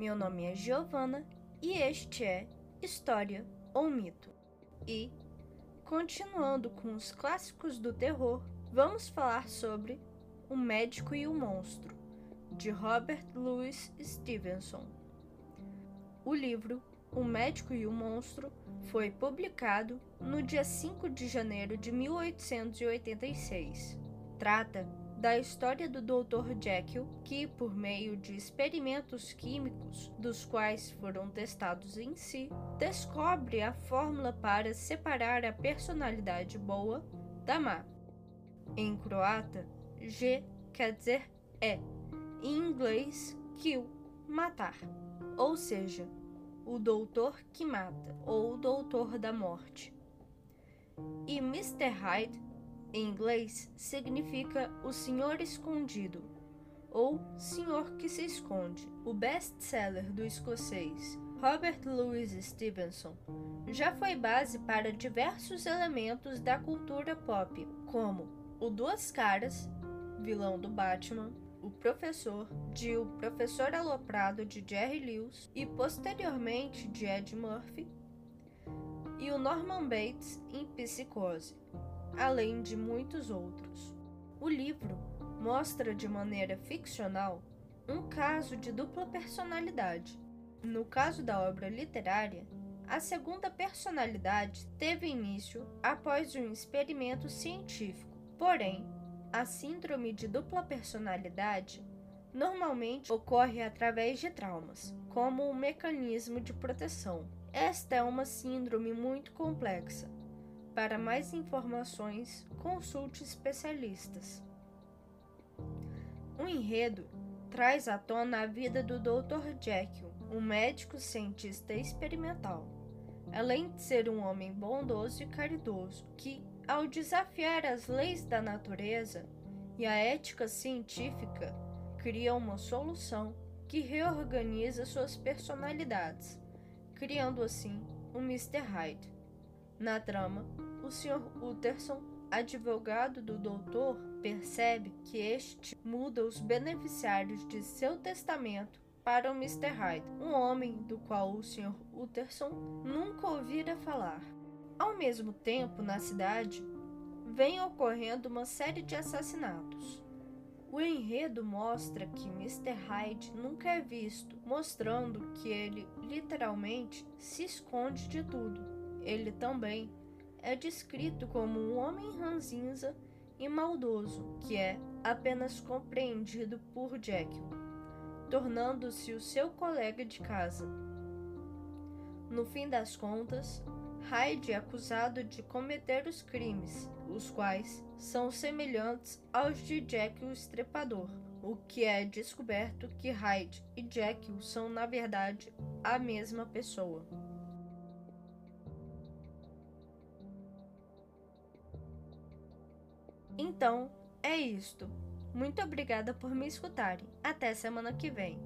Meu nome é Giovana e este é História ou Mito. E, continuando com os clássicos do terror, vamos falar sobre O Médico e o Monstro, de Robert Louis Stevenson. O livro O Médico e o Monstro foi publicado no dia 5 de janeiro de 1886. Trata da história do Dr. Jekyll, que, por meio de experimentos químicos, dos quais foram testados em si, descobre a fórmula para separar a personalidade boa da má. Em croata, G quer dizer é, em inglês, kill, matar, ou seja, o doutor que mata ou o doutor da morte. E Mr. Hyde em inglês, significa o Senhor Escondido ou Senhor que se esconde. O best-seller do escocês Robert Louis Stevenson já foi base para diversos elementos da cultura pop, como o Duas Caras, vilão do Batman, o Professor, de O Professor Aloprado de Jerry Lewis e posteriormente de Ed Murphy, e o Norman Bates em Psicose além de muitos outros. O livro mostra de maneira ficcional um caso de dupla personalidade. No caso da obra literária, a segunda personalidade teve início após um experimento científico. Porém, a síndrome de dupla personalidade normalmente ocorre através de traumas, como um mecanismo de proteção. Esta é uma síndrome muito complexa, para mais informações, consulte especialistas. O enredo traz à tona a vida do Dr. Jekyll, um médico cientista experimental. Além de ser um homem bondoso e caridoso, que, ao desafiar as leis da natureza e a ética científica, cria uma solução que reorganiza suas personalidades, criando assim o Mr. Hyde. Na trama, o Sr. Utterson, advogado do doutor, percebe que este muda os beneficiários de seu testamento para o Mr. Hyde, um homem do qual o Sr. Utterson nunca ouvira falar. Ao mesmo tempo, na cidade, vem ocorrendo uma série de assassinatos. O enredo mostra que Mr. Hyde nunca é visto, mostrando que ele literalmente se esconde de tudo ele também é descrito como um homem ranzinza e maldoso que é apenas compreendido por Jekyll, tornando-se o seu colega de casa. No fim das contas, Hyde é acusado de cometer os crimes, os quais são semelhantes aos de Jekyll o Estrepador, o que é descoberto que Hyde e Jekyll são na verdade a mesma pessoa. Então, é isto. Muito obrigada por me escutarem. Até semana que vem.